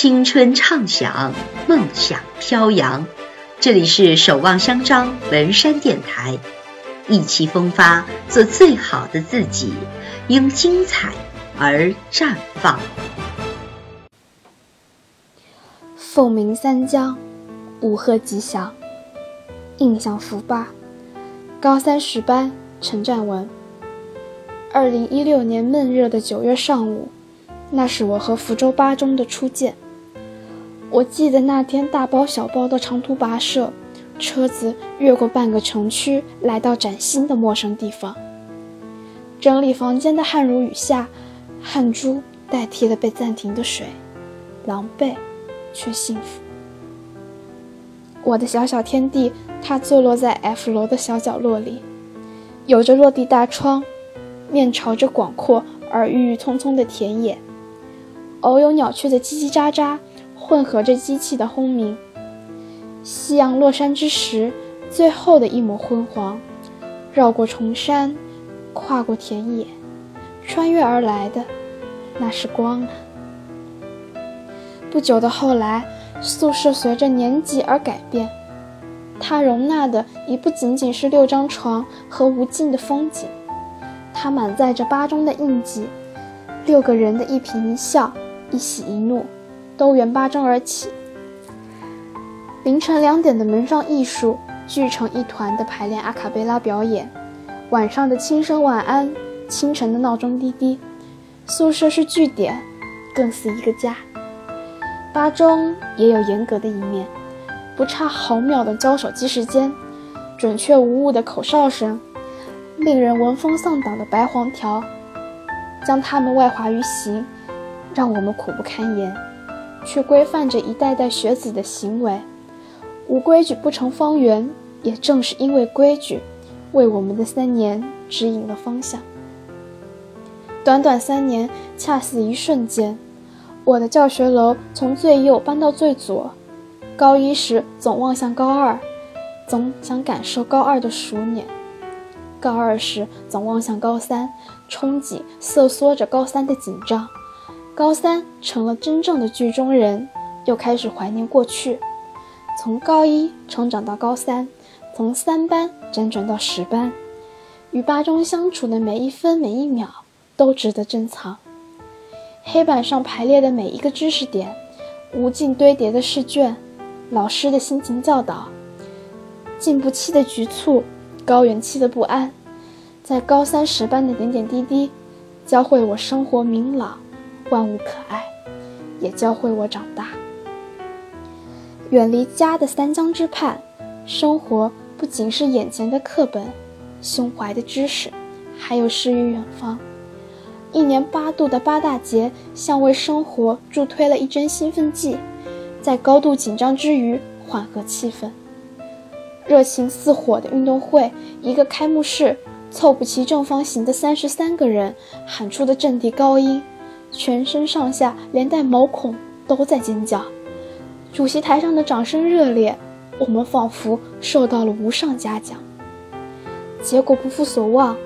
青春畅想，梦想飘扬。这里是守望相张文山电台，意气风发，做最好的自己，因精彩而绽放。凤鸣三江，五鹤吉祥，印象福八，高三十班陈占文。二零一六年闷热的九月上午。那是我和福州八中的初见。我记得那天大包小包的长途跋涉，车子越过半个城区，来到崭新的陌生地方。整理房间的汗如雨下，汗珠代替了被暂停的水，狼狈却幸福。我的小小天地，它坐落在 F 楼的小角落里，有着落地大窗，面朝着广阔而郁郁葱葱的田野。偶有鸟雀的叽叽喳喳，混合着机器的轰鸣。夕阳落山之时，最后的一抹昏黄，绕过重山，跨过田野，穿越而来的，那是光啊！不久的后来，宿舍随着年纪而改变，它容纳的已不仅仅是六张床和无尽的风景，它满载着八中的印记，六个人的一颦一笑。一喜一怒，都缘巴中而起。凌晨两点的门上艺术聚成一团的排练阿卡贝拉表演，晚上的轻声晚安，清晨的闹钟滴滴。宿舍是据点，更似一个家。八中也有严格的一面，不差毫秒的交手机时间，准确无误的口哨声，令人闻风丧胆的白黄条，将他们外化于形。让我们苦不堪言，却规范着一代代学子的行为。无规矩不成方圆，也正是因为规矩，为我们的三年指引了方向。短短三年，恰似一瞬间，我的教学楼从最右搬到最左。高一时总望向高二，总想感受高二的熟稔；高二时总望向高三，憧憬瑟缩着高三的紧张。高三成了真正的剧中人，又开始怀念过去。从高一成长到高三，从三班辗转到十班，与八中相处的每一分每一秒都值得珍藏。黑板上排列的每一个知识点，无尽堆叠的试卷，老师的心情教导，进步期的局促，高原期的不安，在高三十班的点点滴滴，教会我生活明朗。万物可爱，也教会我长大。远离家的三江之畔，生活不仅是眼前的课本，胸怀的知识，还有诗与远方。一年八度的八大节，像为生活助推了一针兴奋剂，在高度紧张之余缓和气氛。热情似火的运动会，一个开幕式，凑不齐正方形的三十三个人喊出的阵地高音。全身上下连带毛孔都在尖叫，主席台上的掌声热烈，我们仿佛受到了无上嘉奖。结果不负所望，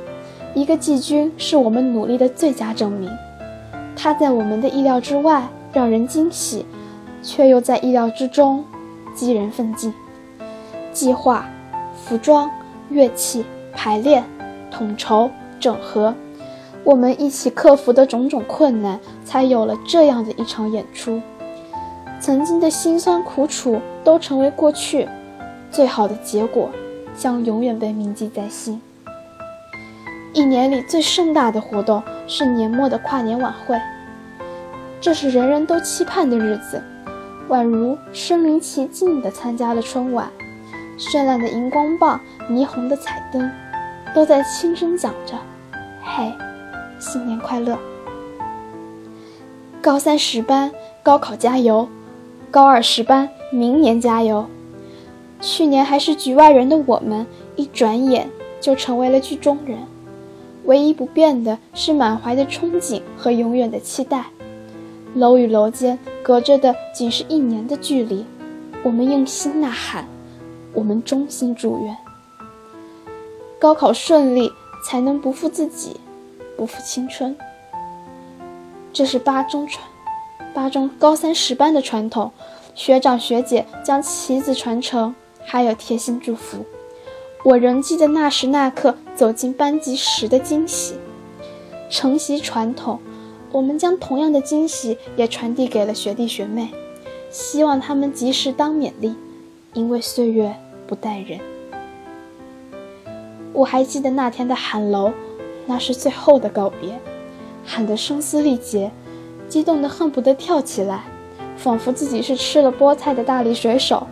一个季军是我们努力的最佳证明。他在我们的意料之外，让人惊喜，却又在意料之中，激人奋进。计划、服装、乐器、排练、统筹、整合。我们一起克服的种种困难，才有了这样的一场演出。曾经的辛酸苦楚都成为过去，最好的结果将永远被铭记在心。一年里最盛大的活动是年末的跨年晚会，这是人人都期盼的日子，宛如身临其境地参加了春晚。绚烂的荧光棒、霓虹的彩灯，都在轻声讲着：“嘿。”新年快乐！高三十班高考加油，高二十班明年加油。去年还是局外人的我们，一转眼就成为了剧中人。唯一不变的是满怀的憧憬和永远的期待。楼与楼间隔着的仅是一年的距离，我们用心呐喊，我们衷心祝愿。高考顺利，才能不负自己。不负青春，这是八中传八中高三十班的传统，学长学姐将旗子传承，还有贴心祝福。我仍记得那时那刻走进班级时的惊喜。承袭传统，我们将同样的惊喜也传递给了学弟学妹，希望他们及时当勉励，因为岁月不待人。我还记得那天的喊楼，那是最后的告别，喊得声嘶力竭。激动得恨不得跳起来，仿佛自己是吃了菠菜的大力水手。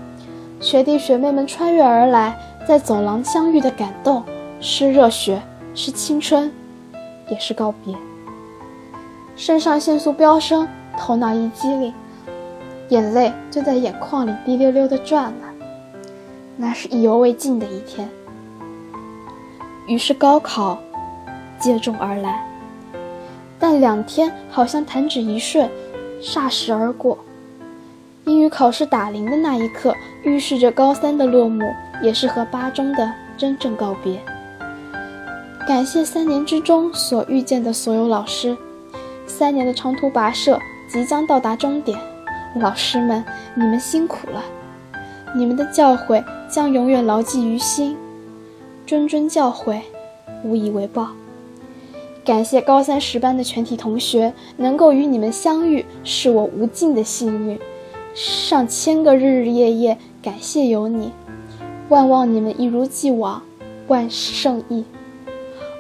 学弟学妹们穿越而来，在走廊相遇的感动，是热血，是青春，也是告别。肾上腺素飙升，头脑一激灵，眼泪就在眼眶里滴溜溜地转了。那是意犹未尽的一天。于是高考接踵而来。但两天好像弹指一瞬，霎时而过。英语考试打铃的那一刻，预示着高三的落幕，也是和八中的真正告别。感谢三年之中所遇见的所有老师，三年的长途跋涉即将到达终点，老师们，你们辛苦了，你们的教诲将永远牢记于心，谆谆教诲，无以为报。感谢高三十班的全体同学，能够与你们相遇，是我无尽的幸运。上千个日日夜夜，感谢有你，万望你们一如既往，万事胜意。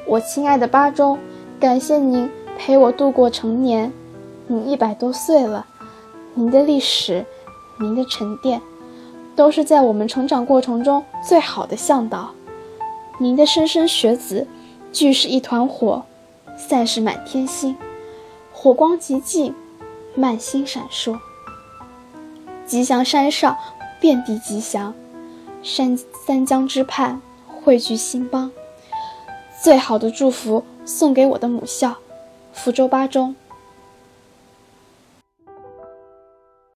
我亲爱的八中，感谢您陪我度过成年。您一百多岁了，您的历史，您的沉淀，都是在我们成长过程中最好的向导。您的莘莘学子，俱是一团火。散是满天星，火光极尽，满星闪烁。吉祥山上遍地吉祥，山三江之畔汇聚兴邦。最好的祝福送给我的母校，福州八中。